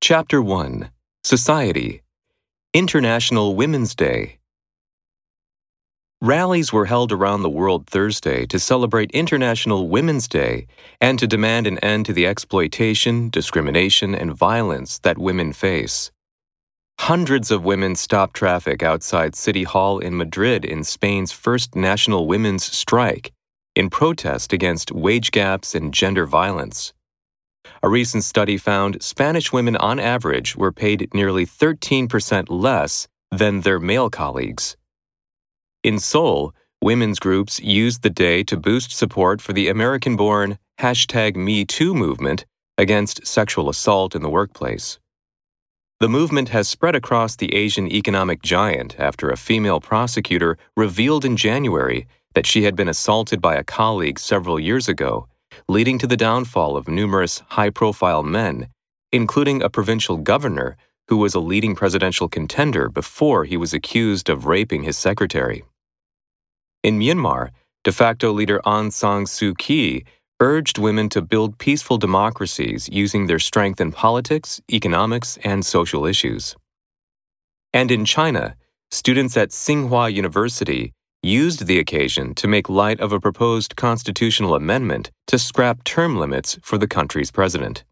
Chapter 1 Society International Women's Day. Rallies were held around the world Thursday to celebrate International Women's Day and to demand an end to the exploitation, discrimination, and violence that women face. Hundreds of women stopped traffic outside City Hall in Madrid in Spain's first national women's strike in protest against wage gaps and gender violence. A recent study found Spanish women on average were paid nearly 13% less than their male colleagues. In Seoul, women's groups used the day to boost support for the American born hashtag MeToo movement against sexual assault in the workplace. The movement has spread across the Asian economic giant after a female prosecutor revealed in January that she had been assaulted by a colleague several years ago, leading to the downfall of numerous high profile men, including a provincial governor who was a leading presidential contender before he was accused of raping his secretary. In Myanmar, de facto leader Aung San Suu Kyi urged women to build peaceful democracies using their strength in politics, economics, and social issues. And in China, students at Tsinghua University used the occasion to make light of a proposed constitutional amendment to scrap term limits for the country's president.